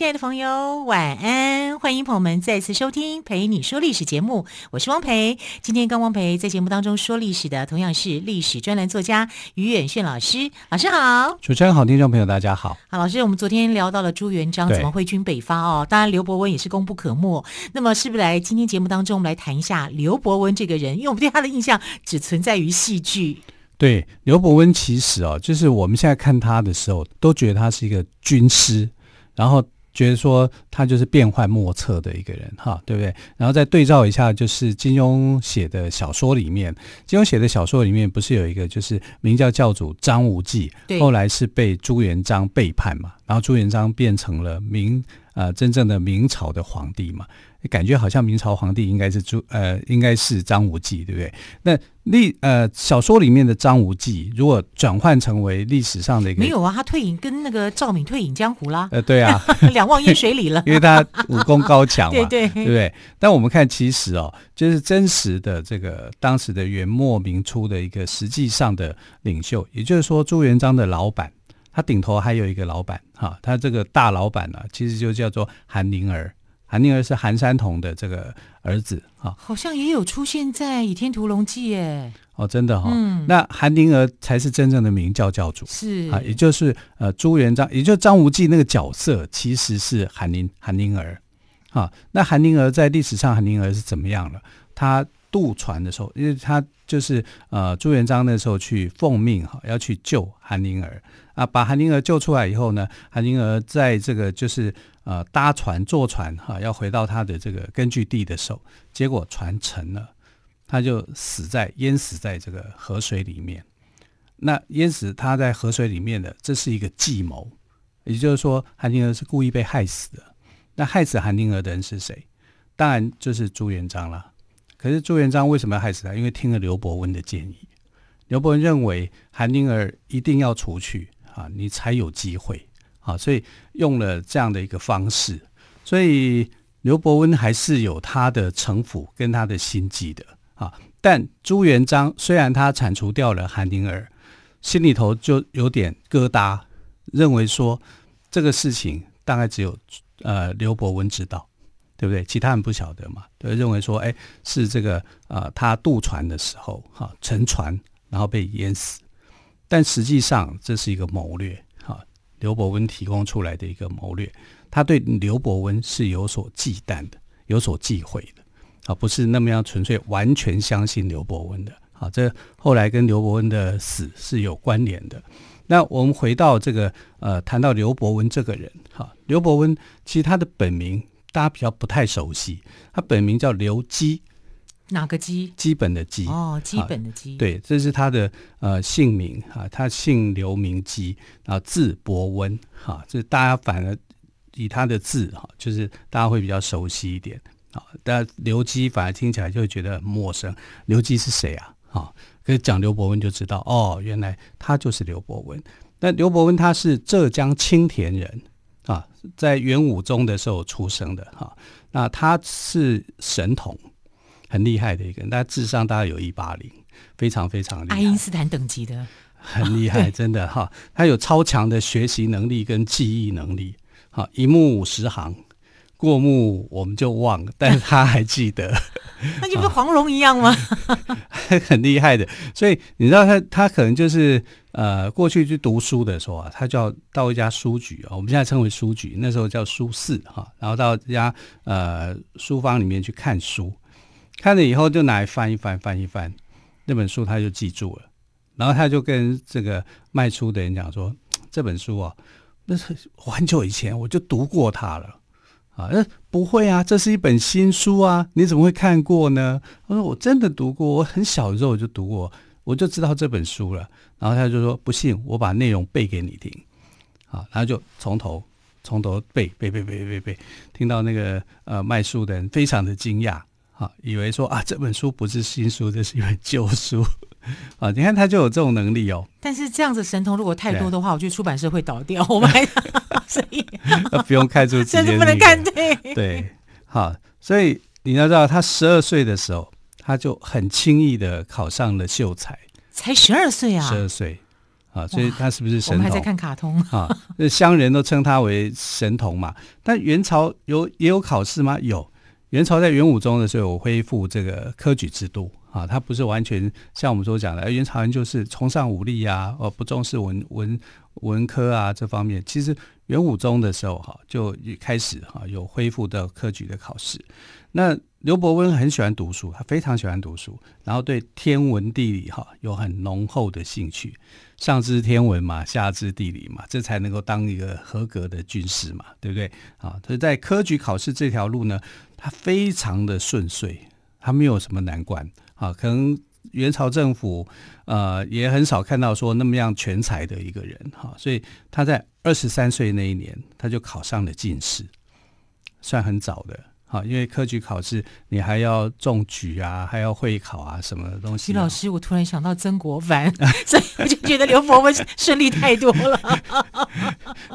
亲爱的朋友，晚安！欢迎朋友们再次收听《陪你说历史》节目，我是汪培。今天跟汪培在节目当中说历史的，同样是历史专栏作家于远炫老师。老师好，主持人好，听众朋友大家好。好，老师，我们昨天聊到了朱元璋怎么挥军北伐哦，当然刘伯温也是功不可没。那么，是不是来今天节目当中，我们来谈一下刘伯温这个人？因为我们对他的印象只存在于戏剧。对，刘伯温其实哦，就是我们现在看他的时候，都觉得他是一个军师。然后觉得说他就是变幻莫测的一个人哈，对不对？然后再对照一下，就是金庸写的小说里面，金庸写的小说里面不是有一个就是明教教主张无忌，后来是被朱元璋背叛嘛，然后朱元璋变成了明呃真正的明朝的皇帝嘛。感觉好像明朝皇帝应该是朱呃，应该是张无忌，对不对？那历呃小说里面的张无忌，如果转换成为历史上的一个，没有啊，他退隐跟那个赵敏退隐江湖啦。呃，对啊，两忘烟水里了，因为他武功高强嘛，对对，对不对？但我们看，其实哦，就是真实的这个当时的元末明初的一个实际上的领袖，也就是说朱元璋的老板，他顶头还有一个老板哈，他这个大老板呢，其实就叫做韩宁儿。韩宁儿是韩山童的这个儿子哈，好像也有出现在《倚天屠龙记》耶。哦，真的哈、哦。嗯，那韩宁儿才是真正的明教教主，是啊，也就是呃朱元璋，也就是张无忌那个角色，其实是韩宁韩宁儿。啊，那韩宁儿在历史上，韩宁儿是怎么样了？他渡船的时候，因为他就是呃朱元璋那时候去奉命哈，要去救韩宁儿啊，把韩宁儿救出来以后呢，韩宁儿在这个就是。呃，搭船坐船哈、要回到他的这个根据地的时候，结果船沉了，他就死在淹死在这个河水里面。那淹死他在河水里面的，这是一个计谋，也就是说，韩宁儿是故意被害死的。那害死韩宁儿的人是谁？当然就是朱元璋了。可是朱元璋为什么要害死他？因为听了刘伯温的建议，刘伯温认为韩宁儿一定要除去啊，你才有机会。啊，所以用了这样的一个方式，所以刘伯温还是有他的城府跟他的心计的啊。但朱元璋虽然他铲除掉了韩宁儿，心里头就有点疙瘩，认为说这个事情大概只有呃刘伯温知道，对不对？其他人不晓得嘛，对，认为说哎是这个呃他渡船的时候哈、沉船然后被淹死，但实际上这是一个谋略。哈刘伯温提供出来的一个谋略，他对刘伯温是有所忌惮的，有所忌讳的，啊，不是那么样纯粹完全相信刘伯温的，啊，这后来跟刘伯温的死是有关联的。那我们回到这个，呃，谈到刘伯温这个人，哈，刘伯温其实他的本名大家比较不太熟悉，他本名叫刘基。哪个基？基本的基哦，基本的基。对，这是他的呃姓名哈，他姓刘名基，然后字伯温哈，这大家反而以他的字哈，就是大家会比较熟悉一点啊。但刘基反而听起来就会觉得很陌生，刘基是谁啊？啊，可是讲刘伯温就知道哦，原来他就是刘伯温。那刘伯温他是浙江青田人啊，在元武宗的时候出生的哈。那他是神童。很厉害的一个人，他智商大概有一八零，非常非常厉害，爱因斯坦等级的，很厉害，哦、真的哈。他有超强的学习能力跟记忆能力，好，一目五十行，过目我们就忘了，但是 他还记得，那就跟黄蓉一样吗？很厉害的，所以你知道他，他可能就是呃，过去去读书的时候啊，他就要到一家书局啊，我们现在称为书局，那时候叫书肆哈，然后到一家呃书房里面去看书。看了以后就拿来翻一翻，翻一翻，那本书他就记住了，然后他就跟这个卖书的人讲说：“这本书啊，那是很久以前我就读过它了啊。”呃，不会啊，这是一本新书啊，你怎么会看过呢？他说：“我真的读过，我很小的时候我就读过，我就知道这本书了。”然后他就说：“不信，我把内容背给你听。”啊，然后就从头从头背背背背背背，听到那个呃卖书的人非常的惊讶。啊，以为说啊这本书不是新书，这是一本旧书啊。你看他就有这种能力哦。但是这样子神童如果太多的话，我觉得出版社会倒掉。我们还 所以 不用看出，甚至不能看对对。好，所以你要知道，他十二岁的时候，他就很轻易的考上了秀才。才十二岁啊！十二岁啊，所以他是不是神童？我们还在看卡通啊，那乡人都称他为神童嘛。但元朝有也有考试吗？有。元朝在元武宗的时候有恢复这个科举制度啊，他不是完全像我们所讲的，元朝人就是崇尚武力啊，哦，不重视文文文科啊这方面。其实元武宗的时候哈，就开始哈有恢复的科举的考试。那刘伯温很喜欢读书，他非常喜欢读书，然后对天文地理哈有很浓厚的兴趣。上知天文嘛，下知地理嘛，这才能够当一个合格的军师嘛，对不对？啊，所以在科举考试这条路呢，他非常的顺遂，他没有什么难关啊。可能元朝政府呃也很少看到说那么样全才的一个人哈，所以他在二十三岁那一年他就考上了进士，算很早的。好，因为科举考试你还要中举啊，还要会考啊，什么东西、啊？徐老师，我突然想到曾国藩，所以我就觉得刘伯温顺利太多了。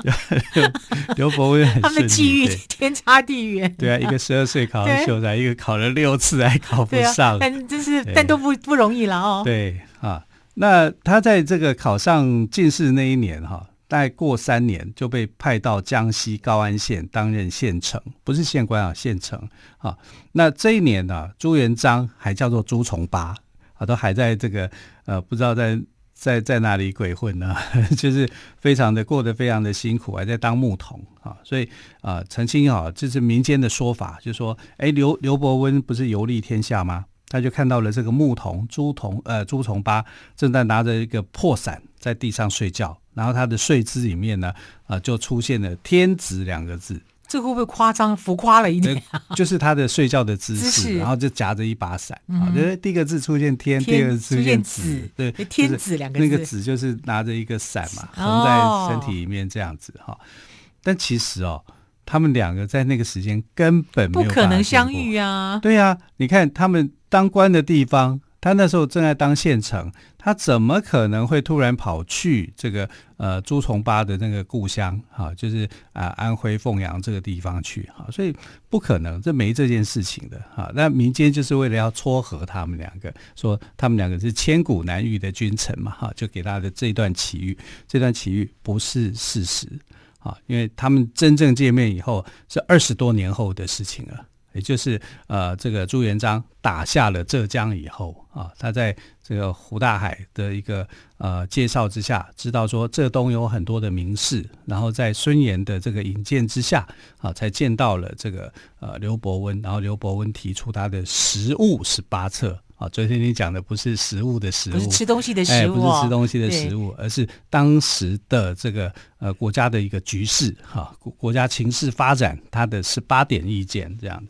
刘伯温很他们的际遇天差地远。对啊，一个十二岁考了秀才，一个考了六次还考不上，啊、但真是但都不不容易了哦。对啊，那他在这个考上进士那一年哈。再过三年就被派到江西高安县担任县丞，不是县官啊，县丞啊。那这一年呢、朱元璋还叫做朱重八啊，都还在这个呃，不知道在在在哪里鬼混呢，就是非常的过得非常的辛苦，还在当牧童啊。所以啊、呃，曾经啊，这是民间的说法，就说，哎，刘刘伯温不是游历天下吗？他就看到了这个牧童朱同呃朱重八正在拿着一个破伞在地上睡觉。然后他的睡姿里面呢，啊、呃，就出现了“天子”两个字。这会不会夸张浮夸了一点？就是他的睡觉的姿势，姿势然后就夹着一把伞。嗯、啊，就是第一个字出现天“天”，第二个字出现“子”，对，“天子”两个字。那个“子”就是拿着一个伞嘛，横在身体里面这样子哈、哦。但其实哦，他们两个在那个时间根本没有不可能相遇啊。对啊，你看他们当官的地方。他那时候正在当县城，他怎么可能会突然跑去这个呃朱重八的那个故乡哈、啊，就是啊安徽凤阳这个地方去哈、啊，所以不可能，这没这件事情的哈、啊。那民间就是为了要撮合他们两个，说他们两个是千古难遇的君臣嘛哈、啊，就给他的这段奇遇，这段奇遇不是事实啊，因为他们真正见面以后是二十多年后的事情了。也就是呃，这个朱元璋打下了浙江以后啊，他在这个胡大海的一个呃介绍之下，知道说浙东有很多的名士，然后在孙岩的这个引荐之下啊，才见到了这个呃刘伯温，然后刘伯温提出他的食物十八策啊。昨天你讲的不是食物的食物，不是吃东西的食物，哎，不是吃东西的食物，而是当时的这个呃国家的一个局势哈，国国家情势发展，他的十八点意见这样。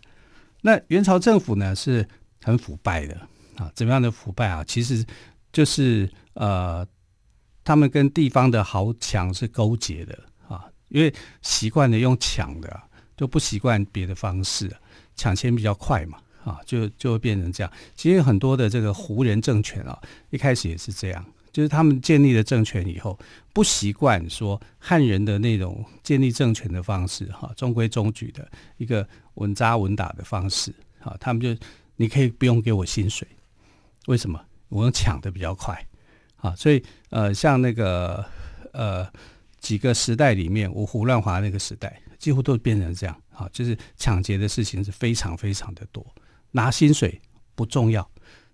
那元朝政府呢是很腐败的啊，怎么样的腐败啊？其实就是呃，他们跟地方的豪强是勾结的啊，因为习惯的用抢的，就不习惯别的方式，抢钱比较快嘛啊，就就会变成这样。其实很多的这个胡人政权啊，一开始也是这样。就是他们建立了政权以后，不习惯说汉人的那种建立政权的方式，哈，中规中矩的一个稳扎稳打的方式，啊，他们就你可以不用给我薪水，为什么？我用抢的比较快，啊，所以呃，像那个呃几个时代里面，五胡乱华那个时代，几乎都变成这样，啊，就是抢劫的事情是非常非常的多，拿薪水不重要。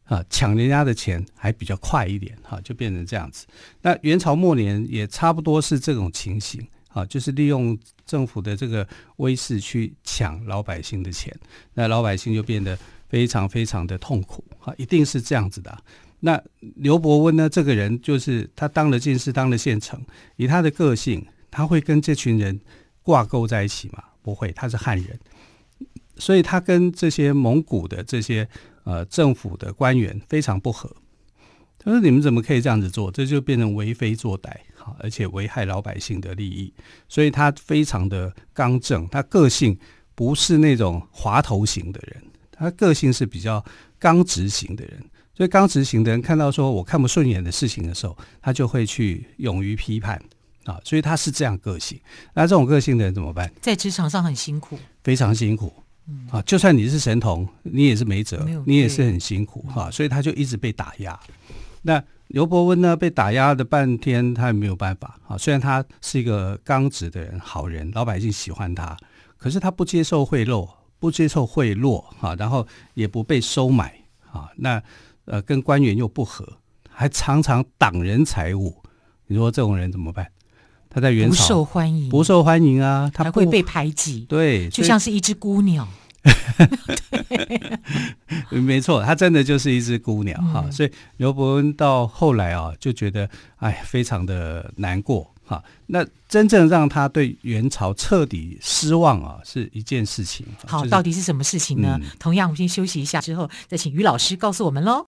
啊，抢人家的钱还比较快一点，哈，就变成这样子。那元朝末年也差不多是这种情形，啊，就是利用政府的这个威势去抢老百姓的钱，那老百姓就变得非常非常的痛苦，啊，一定是这样子的。那刘伯温呢，这个人就是他当了进士，当了县丞，以他的个性，他会跟这群人挂钩在一起吗？不会，他是汉人，所以他跟这些蒙古的这些。呃，政府的官员非常不合，他说：“你们怎么可以这样子做？这就变成为非作歹，好，而且危害老百姓的利益。所以他非常的刚正，他个性不是那种滑头型的人，他个性是比较刚直型的人。所以刚直型的人看到说我看不顺眼的事情的时候，他就会去勇于批判啊。所以他是这样个性。那这种个性的人怎么办？在职场上很辛苦，非常辛苦。啊，就算你是神童，你也是没辙，没你也是很辛苦哈、啊。所以他就一直被打压。那刘伯温呢？被打压的半天，他也没有办法啊。虽然他是一个刚直的人，好人，老百姓喜欢他，可是他不接受贿赂，不接受贿赂啊，然后也不被收买啊。那呃，跟官员又不和，还常常挡人财物。你说这种人怎么办？他在元朝不受欢迎，不受欢迎啊，他还会被排挤，对，就像是一只孤鸟。没错，他真的就是一只孤鸟哈、嗯。所以刘伯温到后来啊，就觉得哎，非常的难过哈。那真正让他对元朝彻底失望啊，是一件事情。好，就是、到底是什么事情呢？嗯、同样，我们先休息一下，之后再请于老师告诉我们喽。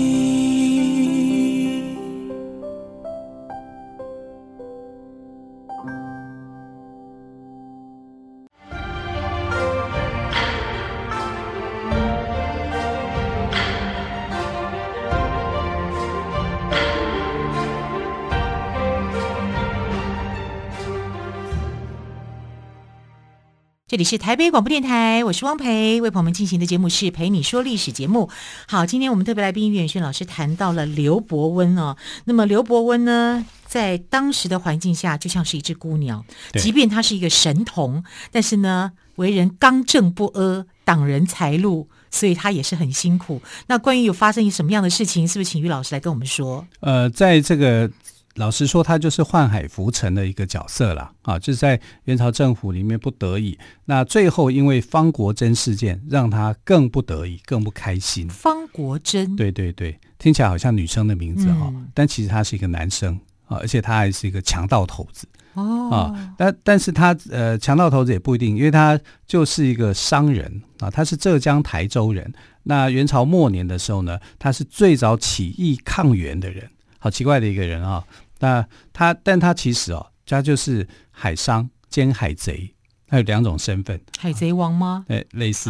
这里是台北广播电台，我是汪培，为朋友们进行的节目是陪你说历史节目。好，今天我们特别来宾于远轩老师谈到了刘伯温哦。那么刘伯温呢，在当时的环境下就像是一只孤鸟，即便他是一个神童，但是呢，为人刚正不阿，挡人财路，所以他也是很辛苦。那关于有发生什么样的事情，是不是请于老师来跟我们说？呃，在这个。老实说，他就是宦海浮沉的一个角色了啊，就是在元朝政府里面不得已。那最后因为方国珍事件，让他更不得已，更不开心。方国珍，对对对，听起来好像女生的名字哈、嗯，但其实他是一个男生啊，而且他还是一个强盗头子哦啊。但但是他呃，强盗头子也不一定，因为他就是一个商人啊，他是浙江台州人。那元朝末年的时候呢，他是最早起义抗元的人。好奇怪的一个人啊！那他，但他其实哦，他就是海商兼海贼，他有两种身份。海贼王吗？对，类似。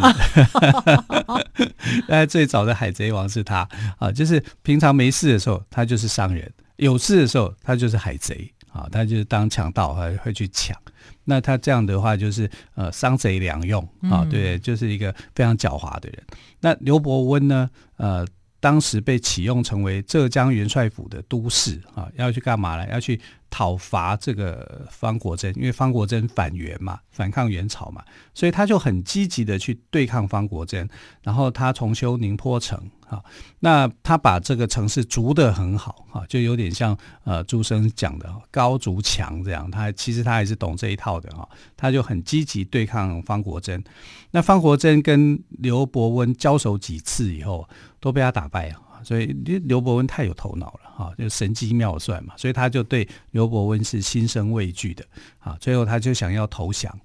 但最早的海贼王是他啊，就是平常没事的时候，他就是商人；有事的时候，他就是海贼啊，他就是当强盗，还会去抢。那他这样的话，就是呃，商贼两用啊，对，就是一个非常狡猾的人。嗯、那刘伯温呢？呃。当时被启用成为浙江元帅府的都市啊，要去干嘛呢？要去讨伐这个方国珍，因为方国珍反元嘛，反抗元朝嘛，所以他就很积极的去对抗方国珍。然后他重修宁波城啊，那他把这个城市筑得很好啊，就有点像呃朱生讲的高筑墙这样。他其实他还是懂这一套的哈，他就很积极对抗方国珍。那方国珍跟刘伯温交手几次以后，都被他打败啊，所以刘伯温太有头脑了哈，就神机妙算嘛，所以他就对刘伯温是心生畏惧的啊。最后他就想要投降，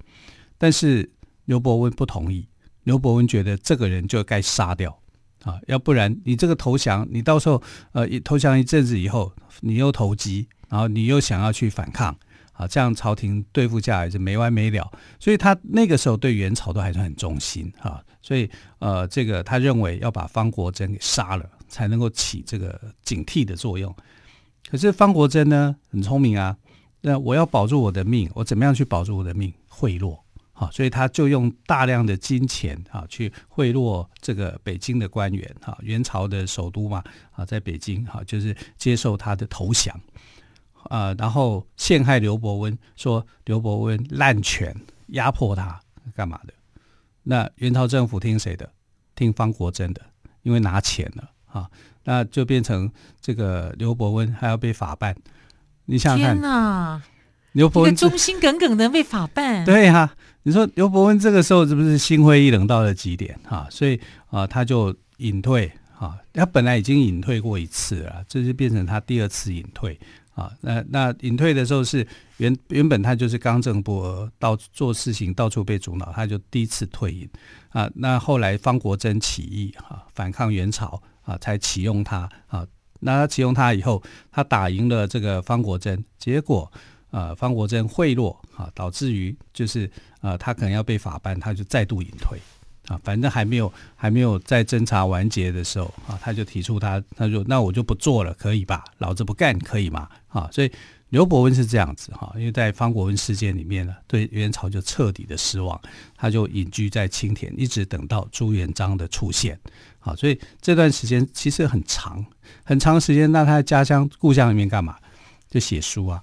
但是刘伯温不同意。刘伯温觉得这个人就该杀掉啊，要不然你这个投降，你到时候呃投降一阵子以后，你又投机，然后你又想要去反抗啊，这样朝廷对付下来就没完没了。所以他那个时候对元朝都还是很忠心啊。所以，呃，这个他认为要把方国珍给杀了，才能够起这个警惕的作用。可是方国珍呢，很聪明啊，那我要保住我的命，我怎么样去保住我的命？贿赂，好，所以他就用大量的金钱啊，去贿赂这个北京的官员，哈，元朝的首都嘛，啊，在北京，哈，就是接受他的投降，啊，然后陷害刘伯温，说刘伯温滥权，压迫他，干嘛的？那元朝政府听谁的？听方国珍的，因为拿钱了啊，那就变成这个刘伯温还要被法办。你想想看，天哪！刘伯温忠心耿耿的被法办，对呀、啊。你说刘伯温这个时候是不是心灰意冷到了极点啊？所以啊，他就隐退啊，他本来已经隐退过一次了，这就变成他第二次隐退啊。那那隐退的时候是原原本他就是刚正不阿，到做事情到处被阻挠，他就第一次退隐啊。那后来方国珍起义啊，反抗元朝啊，才启用他啊。那他启用他以后，他打赢了这个方国珍，结果啊，方国珍贿赂啊，导致于就是啊，他可能要被法办，他就再度隐退。啊，反正还没有还没有在侦查完结的时候啊，他就提出他他说那我就不做了，可以吧？老子不干，可以吗？啊，所以刘伯温是这样子哈，因为在方国温事件里面呢，对元朝就彻底的失望，他就隐居在青田，一直等到朱元璋的出现。好，所以这段时间其实很长，很长时间。那他在家乡故乡里面干嘛？就写书啊。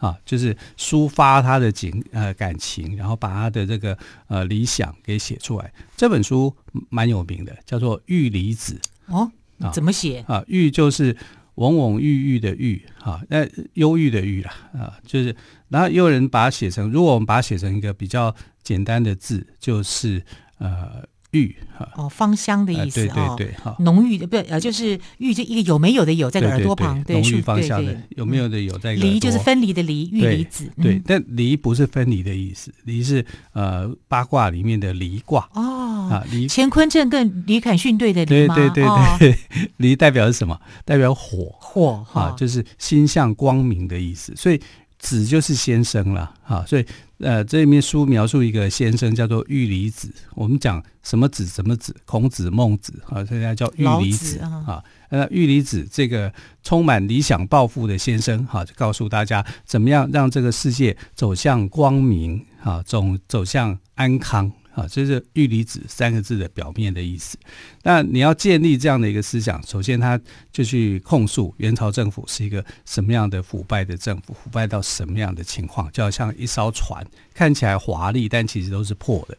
啊，就是抒发他的情呃感情，然后把他的这个呃理想给写出来。这本书蛮有名的，叫做《玉离子》哦。怎么写啊？郁就是蓊蓊郁郁的郁哈，那忧郁的郁啦啊，就是然后又有人把它写成，如果我们把它写成一个比较简单的字，就是呃。郁哦，芳香的意思，对对对，哈，浓郁的不呃，就是郁，就一个有没有的有，在个耳朵旁，浓郁芳香的有没有的有，在离就是分离的离，郁离子，对，但离不是分离的意思，离是呃八卦里面的离卦哦啊，离乾坤震跟李凯逊对的离吗？对对对对，离 代表是什么？代表火火啊，就是心向光明的意思，所以。子就是先生了，哈，所以呃，这里面书描述一个先生叫做玉离子。我们讲什么子什么子，孔子、孟子啊，现在叫玉离子啊。那玉离子这个充满理想抱负的先生，哈，就告诉大家怎么样让这个世界走向光明，哈，走走向安康。啊，这是“郁离子”三个字的表面的意思。那你要建立这样的一个思想，首先他就去控诉元朝政府是一个什么样的腐败的政府，腐败到什么样的情况，就好像一艘船看起来华丽，但其实都是破的，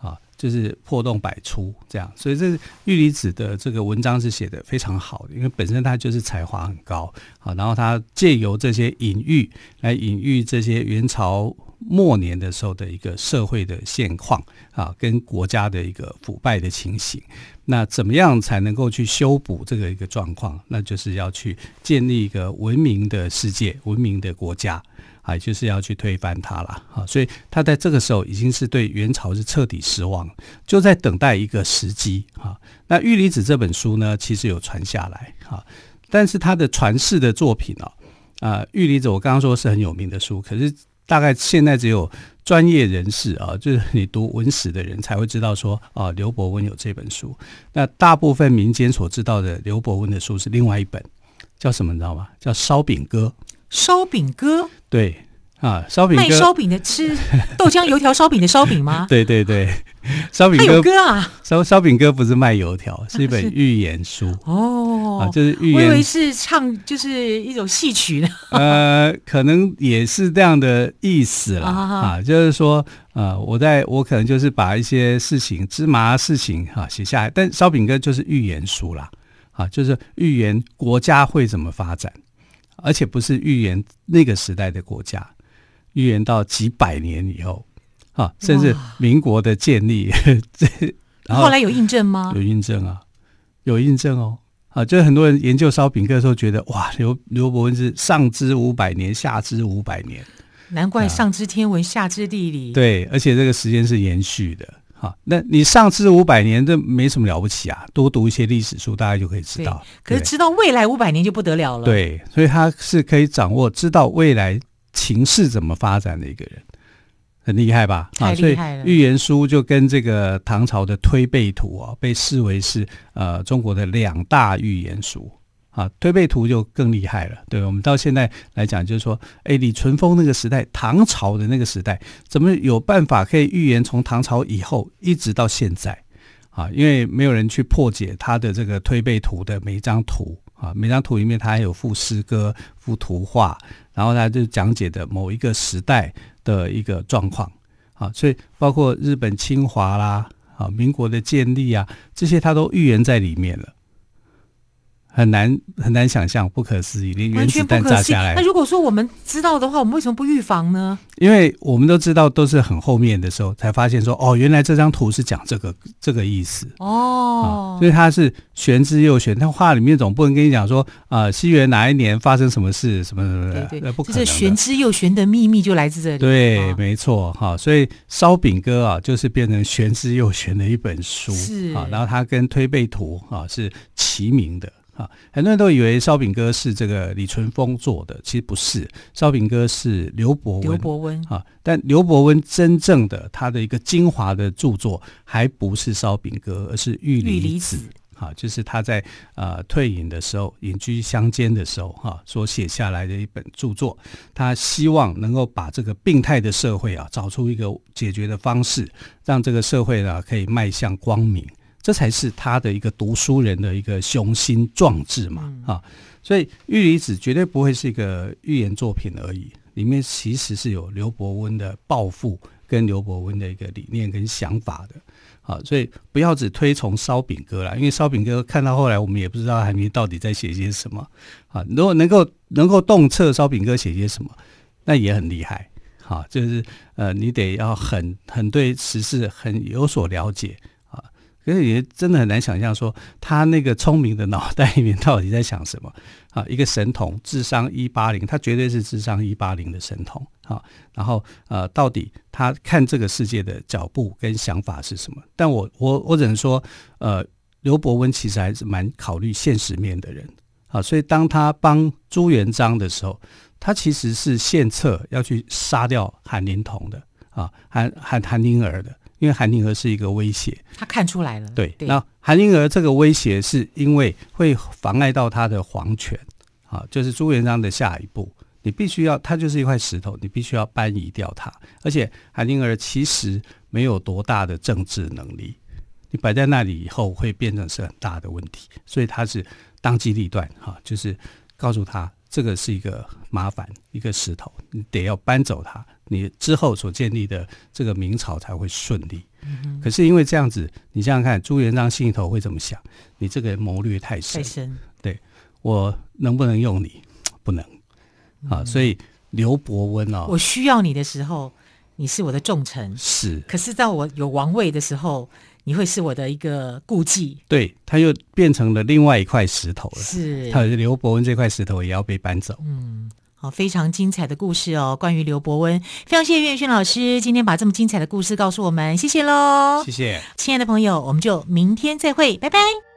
啊，就是破洞百出这样。所以这郁离子的这个文章是写得非常好的，因为本身他就是才华很高啊，然后他借由这些隐喻来隐喻这些元朝。末年的时候的一个社会的现况啊，跟国家的一个腐败的情形，那怎么样才能够去修补这个一个状况？那就是要去建立一个文明的世界、文明的国家啊，就是要去推翻它了啊。所以他在这个时候已经是对元朝是彻底失望，就在等待一个时机啊。那《郁离子》这本书呢，其实有传下来啊，但是他的传世的作品哦，啊，《郁离子》我刚刚说是很有名的书，可是。大概现在只有专业人士啊，就是你读文史的人才会知道说啊，刘伯温有这本书。那大部分民间所知道的刘伯温的书是另外一本，叫什么你知道吗？叫《烧饼歌》。烧饼歌。对。啊，烧饼卖烧饼的吃豆浆油条烧饼的烧饼吗？对对对，烧饼歌，有歌啊！烧烧饼哥不是卖油条，是一本寓言书哦。啊，就是寓言，我以为是唱，就是一种戏曲呢。呃，可能也是这样的意思啦。啊，就是说，呃，我在我可能就是把一些事情芝麻事情哈写下来，但烧饼哥就是寓言书啦。啊，就是寓言国家会怎么发展，而且不是预言那个时代的国家。预言到几百年以后，啊，甚至民国的建立，这然后，后来有印证吗？有印证啊，有印证哦，啊，就是很多人研究烧饼歌的时候觉得，哇，刘刘伯温是上知五百年，下知五百年，难怪上知天文，下知地理。对，而且这个时间是延续的，哈，那你上知五百年，这没什么了不起啊，多读一些历史书，大家就可以知道。可是知道未来五百年就不得了了。对，所以他是可以掌握知道未来。情势怎么发展的一个人，很厉害吧？啊，所以预言书就跟这个唐朝的推背图啊，被视为是呃中国的两大预言书啊。推背图就更厉害了。对，我们到现在来讲，就是说，哎，李淳风那个时代，唐朝的那个时代，怎么有办法可以预言从唐朝以后一直到现在啊？因为没有人去破解他的这个推背图的每一张图。啊，每张图里面他还有附诗歌、附图画，然后他就讲解的某一个时代的一个状况。啊，所以包括日本侵华啦，啊，民国的建立啊，这些他都预言在里面了。很难很难想象，不可思议，连原子弹炸下来。那如果说我们知道的话，我们为什么不预防呢？因为我们都知道，都是很后面的时候才发现说，哦，原来这张图是讲这个这个意思哦、啊，所以它是玄之又玄。他话里面总不能跟你讲说，啊，西元哪一年发生什么事，什么什么的，对对，不可能玄之又玄的秘密就来自这里。对，哦、没错哈、啊。所以烧饼哥啊，就是变成玄之又玄的一本书是啊。然后它跟推背图啊是齐名的。啊，很多人都以为烧饼哥是这个李淳风做的，其实不是，烧饼哥是刘伯温。刘伯温啊，但刘伯温真正的他的一个精华的著作，还不是烧饼歌，而是玉离子。啊，就是他在呃退隐的时候，隐居乡间的时候，哈、啊，所写下来的一本著作。他希望能够把这个病态的社会啊，找出一个解决的方式，让这个社会呢可以迈向光明。这才是他的一个读书人的一个雄心壮志嘛，啊、嗯，所以《玉离子》绝对不会是一个寓言作品而已，里面其实是有刘伯温的抱负跟刘伯温的一个理念跟想法的，啊，所以不要只推崇烧饼哥啦，因为烧饼哥看到后来我们也不知道韩明到底在写些什么，啊，如果能够能够洞彻烧饼歌写些什么，那也很厉害，好，就是呃，你得要很很对时事很有所了解。可是也真的很难想象，说他那个聪明的脑袋里面到底在想什么 啊？一个神童，智商一八零，他绝对是智商一八零的神童啊。然后呃，到底他看这个世界的脚步跟想法是什么？但我我我只能说，呃，刘伯温其实还是蛮考虑现实面的人啊。所以当他帮朱元璋的时候，他其实是献策要去杀掉韩灵童的啊，韩韩韩宁儿的。因为韩宁儿是一个威胁，他看出来了。对，对，那韩宁儿这个威胁是因为会妨碍到他的皇权，啊，就是朱元璋的下一步，你必须要，他就是一块石头，你必须要搬移掉它。而且韩宁儿其实没有多大的政治能力，你摆在那里以后会变成是很大的问题，所以他是当机立断，哈，就是告诉他这个是一个麻烦，一个石头，你得要搬走它。你之后所建立的这个明朝才会顺利。嗯。可是因为这样子，你想想看，朱元璋心里头会怎么想？你这个人谋略太深，太深。对，我能不能用你？不能。啊，嗯，所以刘伯温哦，我需要你的时候，你是我的重臣。是。可是到我有王位的时候，你会是我的一个顾忌。对，他又变成了另外一块石头了。是。他刘伯温这块石头也要被搬走。嗯。好，非常精彩的故事哦，关于刘伯温，非常谢谢岳轩老师今天把这么精彩的故事告诉我们，谢谢喽，谢谢，亲爱的朋友，我们就明天再会，拜拜。